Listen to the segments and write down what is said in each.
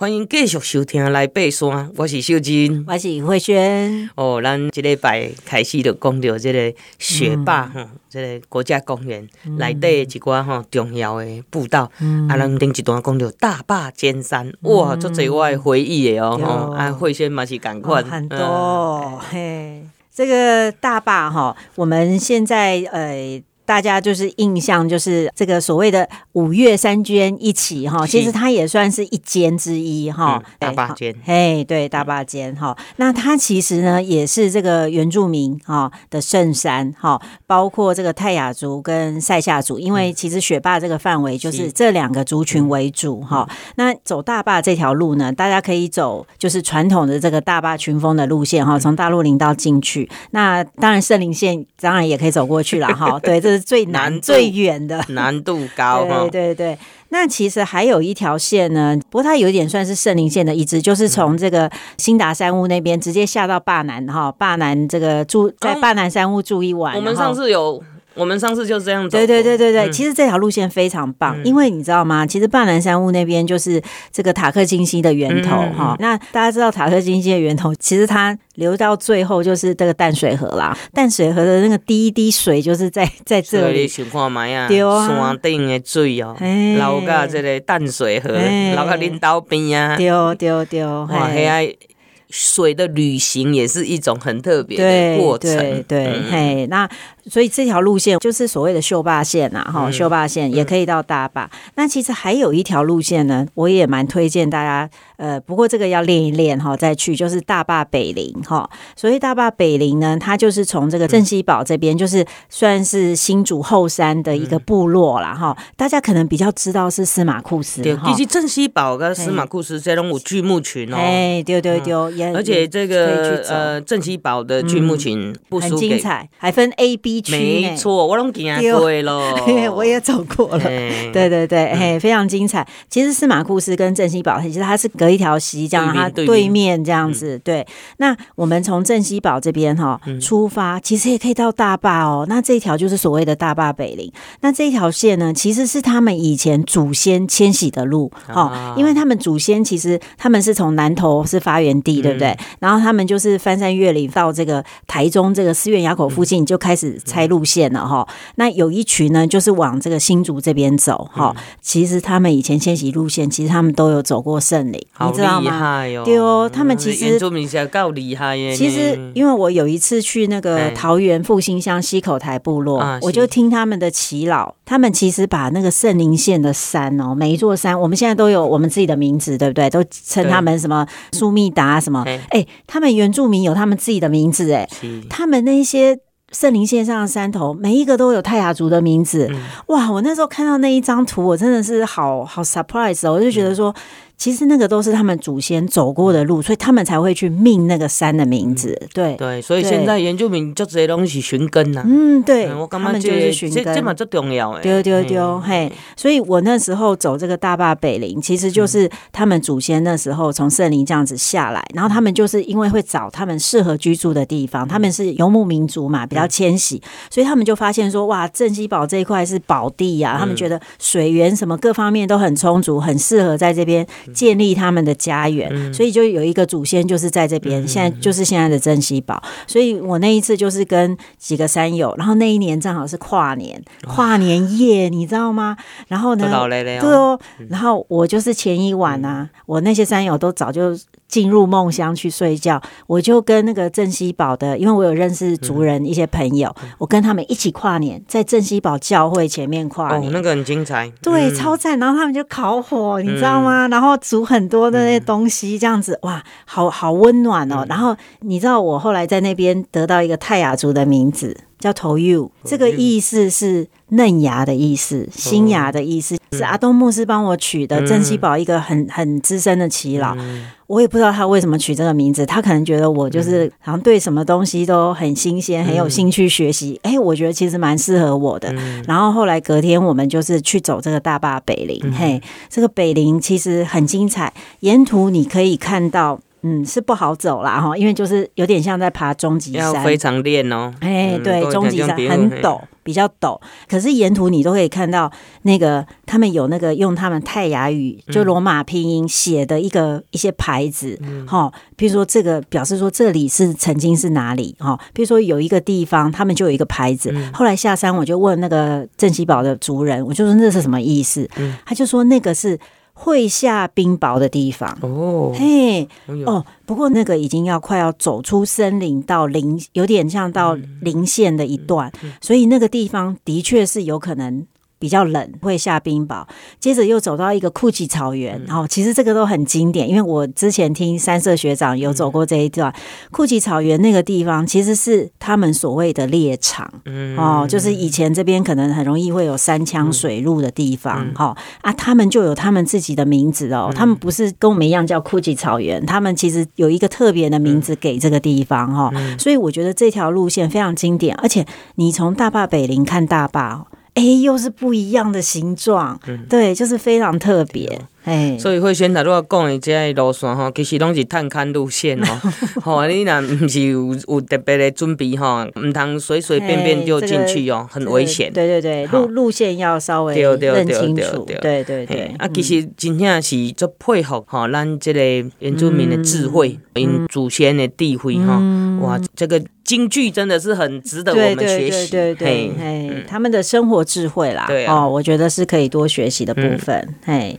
欢迎继续收听来爬山，我是秀珍，我是慧萱。哦，咱这礼拜开始就讲到这个学霸哈，嗯、这个国家公园内底一寡哈重要的步道。嗯、啊，咱顶一段讲到大坝尖山，嗯、哇，足侪我的回忆的哦。哦啊，慧萱嘛是赶快很多、嗯、嘿，这个大坝哈，我们现在呃。大家就是印象就是这个所谓的五岳三尖一起哈，其实它也算是一间之一哈，大坝间，哎，对，大坝间哈。那它其实呢也是这个原住民哈的圣山哈，包括这个泰雅族跟赛夏族，因为其实雪霸这个范围就是这两个族群为主哈。那走大坝这条路呢，大家可以走就是传统的这个大坝群峰的路线哈，从大鹿林道进去。那当然圣林线当然也可以走过去了哈。对，这是。最难、难最远的 难度高，对对对。那其实还有一条线呢，不过它有一点算是圣灵线的一支，就是从这个新达山屋那边直接下到坝南哈，坝南这个住在坝南山屋住一晚。我们上次有。我们上次就这样走。对对对对对，其实这条路线非常棒，因为你知道吗？其实半南山屋那边就是这个塔克金溪的源头哈。那大家知道塔克金溪的源头，其实它流到最后就是这个淡水河啦。淡水河的那个第一滴水就是在 在这里。想看嘛呀？对啊。山顶的水哦，流到这个淡水河，流到林道边啊。对对对，哇，水的旅行也是一种很特别的过程。对对，嘿，那。所以这条路线就是所谓的秀坝线呐，哈，秀坝线也可以到大坝。那其实还有一条路线呢，我也蛮推荐大家，呃，不过这个要练一练哈，再去就是大坝北林哈。所以大坝北林呢，它就是从这个镇西堡这边，就是算是新竹后山的一个部落啦。哈。大家可能比较知道是司马库斯，对，其实镇西堡跟司马库斯这种有巨木群哦，哎，对对对，而且这个呃镇西堡的巨木群不很精彩，还分 A、B。没错，我拢见过了，我也走过了。对对对，嘿，非常精彩。其实司马库斯跟镇西堡，其实它是隔一条溪，这样它对面这样子。对，那我们从镇西堡这边哈出发，其实也可以到大坝哦。那这一条就是所谓的大坝北林。那这一条线呢，其实是他们以前祖先迁徙的路哦，因为他们祖先其实他们是从南投是发源地，对不对？然后他们就是翻山越岭到这个台中这个思源垭口附近就开始。拆路线了哈，那有一群呢，就是往这个新竹这边走哈。其实他们以前迁徙路线，其实他们都有走过圣林，你知道吗？对哦，他们其实原住民是够厉害耶。其实因为我有一次去那个桃园复兴乡溪口台部落，我就听他们的祈老，他们其实把那个圣林县的山哦，每一座山，我们现在都有我们自己的名字，对不对？都称他们什么苏密达什么？哎，他们原住民有他们自己的名字，哎，他们那些。圣灵线上的山头，每一个都有泰雅族的名字。嗯、哇！我那时候看到那一张图，我真的是好好 surprise 哦，我就觉得说。嗯其实那个都是他们祖先走过的路，所以他们才会去命那个山的名字。对对，所以现在原住民就这些东西寻根呐。嗯，对，他们就是寻根，这么最重要哎。丢丢丢，嘿！所以我那时候走这个大坝北林，其实就是他们祖先那时候从圣林这样子下来，然后他们就是因为会找他们适合居住的地方，他们是游牧民族嘛，比较迁徙，所以他们就发现说，哇，镇西堡这一块是宝地呀，他们觉得水源什么各方面都很充足，很适合在这边。建立他们的家园，所以就有一个祖先就是在这边，现在就是现在的珍稀堡。所以我那一次就是跟几个山友，然后那一年正好是跨年，跨年夜，你知道吗？然后呢，对哦，然后我就是前一晚啊，我那些山友都早就。进入梦乡去睡觉，我就跟那个镇西堡的，因为我有认识族人一些朋友，嗯、我跟他们一起跨年，在镇西堡教会前面跨年，哦、那个很精彩，对，嗯、超赞。然后他们就烤火，你知道吗？嗯、然后煮很多的那些东西，这样子，哇，好好温暖哦。嗯、然后你知道，我后来在那边得到一个泰雅族的名字。叫头 u，这个意思是嫩芽的意思，新芽的意思，是阿东牧师帮我取的。镇西宝一个很很资深的耆老，我也不知道他为什么取这个名字，他可能觉得我就是好像对什么东西都很新鲜，很有兴趣学习。哎，我觉得其实蛮适合我的。然后后来隔天我们就是去走这个大坝北林，嘿，这个北林其实很精彩，沿途你可以看到。嗯，是不好走啦哈，因为就是有点像在爬终极山，要非常练哦。哎、嗯，对，终极山很陡，嗯、比较陡。可是沿途你都可以看到那个他们有那个用他们泰雅语就罗马拼音写的一个、嗯、一些牌子，哈、嗯，比如说这个表示说这里是曾经是哪里哈，比如说有一个地方他们就有一个牌子。嗯、后来下山我就问那个镇西堡的族人，我就说那是什么意思？嗯、他就说那个是。会下冰雹的地方。哦，嘿，哦，不过那个已经要快要走出森林到林，有点像到林线的一段，所以那个地方的确是有可能。比较冷，会下冰雹。接着又走到一个库奇草原，然后其实这个都很经典，因为我之前听三色学长有走过这一段。库奇草原那个地方其实是他们所谓的猎场，哦，就是以前这边可能很容易会有山枪水路的地方，哈啊，他们就有他们自己的名字哦。他们不是跟我们一样叫库奇草原，他们其实有一个特别的名字给这个地方，哈。所以我觉得这条路线非常经典，而且你从大坝北林看大坝。哎，又是不一样的形状，嗯、对，就是非常特别。哎，所以慧萱他如果讲的这些路线哈，其实拢是探勘路线哦。吼，你若不是有有特别的准备哈，唔通随随便便就进去哦，很危险。对对对，路路线要稍微认清楚。对对对，啊，其实真正是做配合哈，咱这个原住民的智慧，因祖先的智慧哈，哇，这个京剧真的是很值得我们学习。对对对，他们的生活智慧啦，哦，我觉得是可以多学习的部分。嘿。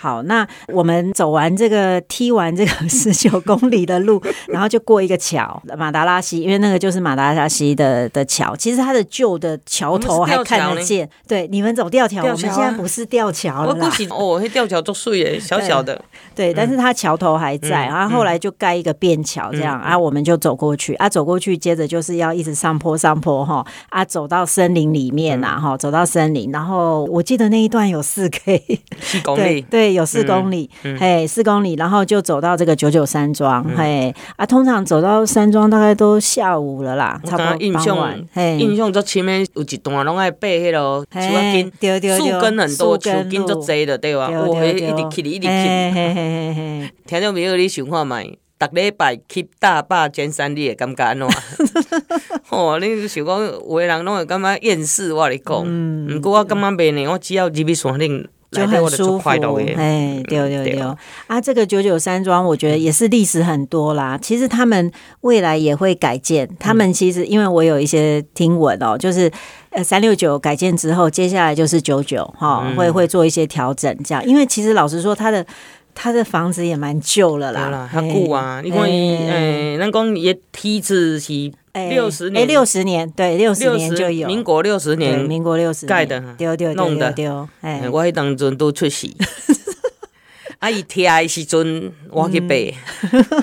好，那我们走完这个，踢完这个十九公里的路，然后就过一个桥，马达拉西，因为那个就是马达拉西的的桥。其实它的旧的桥头还看得见。对，你们走吊桥，我们现在不是吊桥了。不行哦，那吊桥都碎耶，小小的。对，但是它桥头还在，然后后来就盖一个便桥，这样啊，我们就走过去啊，走过去，接着就是要一直上坡上坡哈啊，走到森林里面啊哈，走到森林，然后我记得那一段有四 K，四公里，对。有四公里，嘿，四公里，然后就走到这个九九山庄，嗯、嘿，啊，通常走到山庄大概都下午了啦，差不多印象，嘿，印象就前面有一段拢爱爬迄个树根，对对对，树根很多，树根足侪的，对吧？我会一直去，一直去，嘿嘿嘿嘿，听到没有？你想看觅，逐礼拜去大坝尖山，你会感觉安怎？哦，你想讲有的人拢会感觉厌世，我跟你讲，嗯，不过我感觉袂呢，我只要入去山顶。就很舒服，哎，对对对，啊，这个九九山庄，我觉得也是历史很多啦。其实他们未来也会改建，他们其实因为我有一些听闻哦，就是呃三六九改建之后，接下来就是九九哈，会会做一些调整，这样。因为其实老实说，它的他的房子也蛮旧了啦，很旧啊。你看伊，哎，咱讲伊的梯子是。六十年，六十年，对，六十年就有。民国六十年，民国六十盖的，丢丢弄的，哎，我迄当阵都出世。啊，伊贴的时阵，我去爬，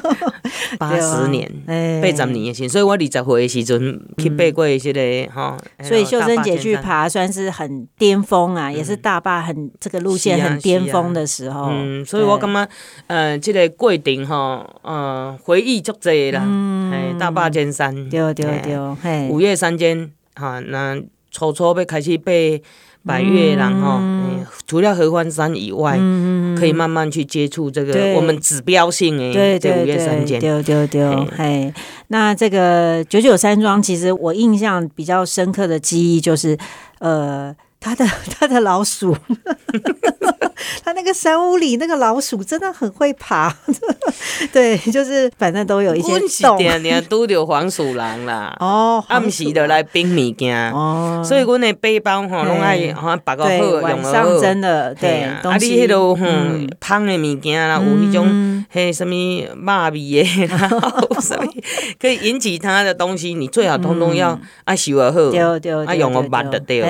八十年，八十年的时，所以我二十岁的时阵去爬过一些的哈。所以秀珍姐去爬算是很巅峰啊，也是大坝很这个路线很巅峰的时候。嗯，所以我感觉，呃，这个过程哈，呃，回忆足济啦。嗯，大坝尖山，对对对，五岳山尖哈，那初初要开始被。百越，然后除了合欢山以外，可以慢慢去接触这个我们指标性诶，这五岳山间，对对对，嘿，那这个九九山庄，其实我印象比较深刻的记忆就是，呃。他的 他的老鼠，他那个山屋里那个老鼠真的很会爬，对，就是反正都有一些洞。点点都有黄鼠狼啦，哦，暗时的来冰物件，哦，所以阮的背包吼，拢爱好像摆个好，用个好，真的对。啊，你迄落哼芳的物件啦，有迄种嘿什么肉味的，然后什么可以引起它的东西，你最好通通要啊收个好，啊用个抹的对吧？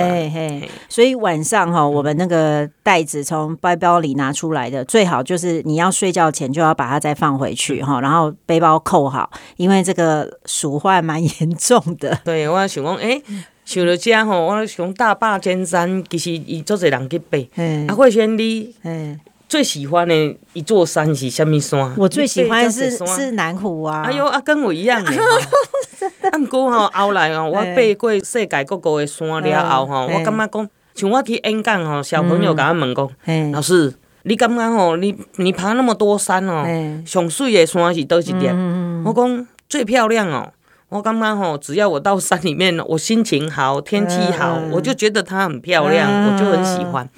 所以晚上哈，我们那个袋子从背包里拿出来的，最好就是你要睡觉前就要把它再放回去哈，然后背包扣好，因为这个鼠患蛮严重的。对，我想讲，哎、欸，想到这吼，我想大坝尖山其实伊做侪人去爬，啊，慧萱你，最喜欢的一座山是什么山？我最喜欢的是是南湖啊！哎呦，啊，跟我一样的。啊，毋过吼，后来哦，我爬过世界各国的山了后吼，我感觉讲，像我去演讲吼，小朋友甲我问讲，老师。你感觉吼，你你爬那么多山哦，上水的山是倒一点？嗯、我讲最漂亮哦。我刚刚吼，只要我到山里面，我心情好，天气好，嗯、我就觉得它很漂亮，嗯、我就很喜欢。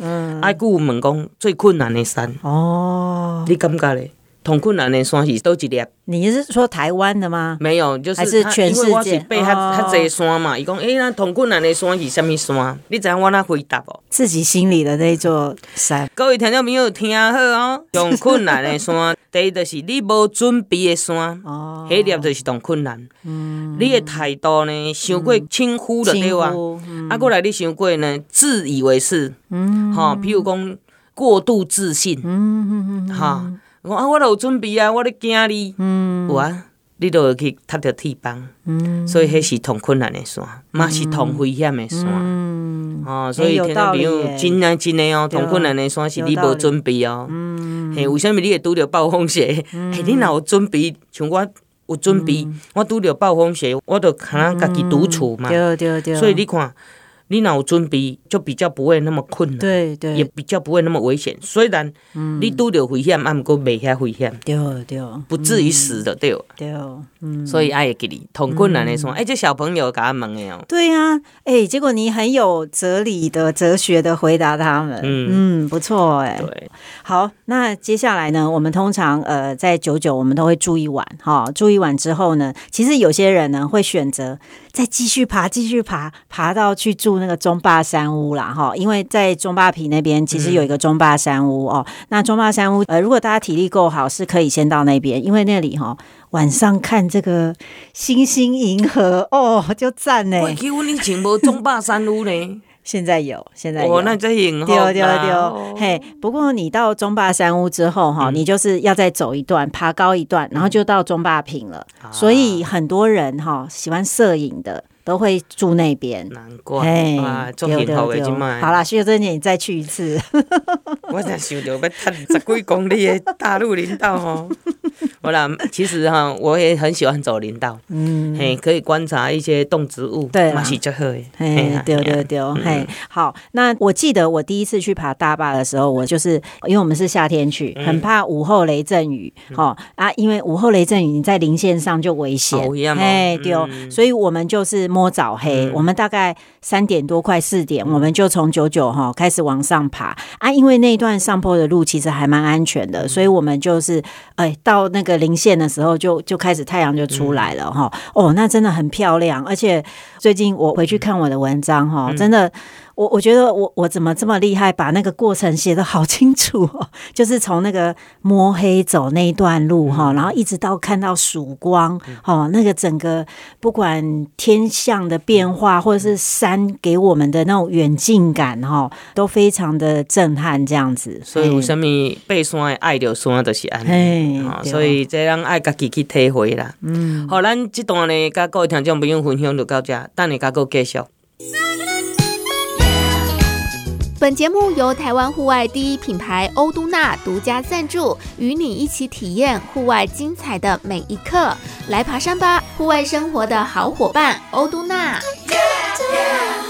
爱顾我们讲最困难的山哦，你感觉嘞？同困难的山是都一粒？你是说台湾的吗？没有，就是，是全世界。因为我是背他他这山嘛，伊讲诶，那同困难的山是什物山？你知影我那回答不？自己心里的那座山。各位听众朋友听好哦，同困难的山，第一就是你无准备的山，哦，迄粒就是同困难。嗯，你的态度呢，伤过轻忽了对哇？啊，过来你伤过呢，自以为是，嗯，哈，譬如讲过度自信，嗯嗯哈。我啊，我都有准备啊，我咧惊你，有啊，你都会去踏着铁棒，所以迄是同困难的山，嘛是同危险的山，哦，所以听众朋友真诶真诶哦，同困难的山是你无准备哦，嘿，为虾米你会拄着暴风雪？嘿，你若有准备，像我有准备，我拄着暴风雪，我都可能家己独处嘛，对对对，所以你看。你脑准备就比较不会那么困难，对对，也比较不会那么危险。虽然你拄着危险，还毋过袂遐危险，对对，不至于死的，对。对，嗯，所以爱会给你同困难的说，哎，这小朋友给他问的哦，对呀，哎，结果你很有哲理的、哲学的回答他们，嗯不错，哎，对，好，那接下来呢，我们通常呃在九九我们都会住一晚，哈，住一晚之后呢，其实有些人呢会选择再继续爬，继续爬，爬到去住。那个中坝山屋啦，哈，因为在中坝皮那边其实有一个中坝山屋哦。嗯、那中坝山屋，呃，如果大家体力够好，是可以先到那边，因为那里哈晚上看这个星星银河哦，就赞呢。过去你前无中坝山屋呢？现在有，现在有。哦，那这很好。丢丢丢，嘿。不过你到中坝山屋之后哈，嗯、你就是要再走一段，爬高一段，然后就到中坝坪了。嗯、所以很多人哈喜欢摄影的。都会住那边，难怪啊！做幸福的，好了，徐小珍姐，你再去一次。我才想到要踏十几公里的大陆林道哦。我啦，其实哈，我也很喜欢走林道，嗯，嘿，可以观察一些动植物，对，嘛是最好的。嘿，对对对，嘿，好。那我记得我第一次去爬大坝的时候，我就是因为我们是夏天去，很怕午后雷阵雨，哈啊，因为午后雷阵雨你在林线上就危险，哎，对，所以我们就是。摸早黑，嗯、我们大概三点多快四点，嗯、我们就从九九哈开始往上爬。啊，因为那一段上坡的路其实还蛮安全的，嗯、所以我们就是哎到那个零线的时候就就开始太阳就出来了哈，嗯、哦，那真的很漂亮，而且最近我回去看我的文章哈，嗯、真的。我我觉得我我怎么这么厉害，把那个过程写得好清楚哦，就是从那个摸黑走那一段路哈，然后一直到看到曙光哦，那个整个不管天象的变化，或者是山给我们的那种远近感哈，都非常的震撼这样子。所以有什么爬山的爱着山就是安尼，所以这样爱家己去体会啦。嗯，好，咱这段呢，跟各位听众朋友分享就到这，等你加个继续。本节目由台湾户外第一品牌欧都娜独家赞助，与你一起体验户外精彩的每一刻。来爬山吧，户外生活的好伙伴，欧都娜。Yeah, Yeah.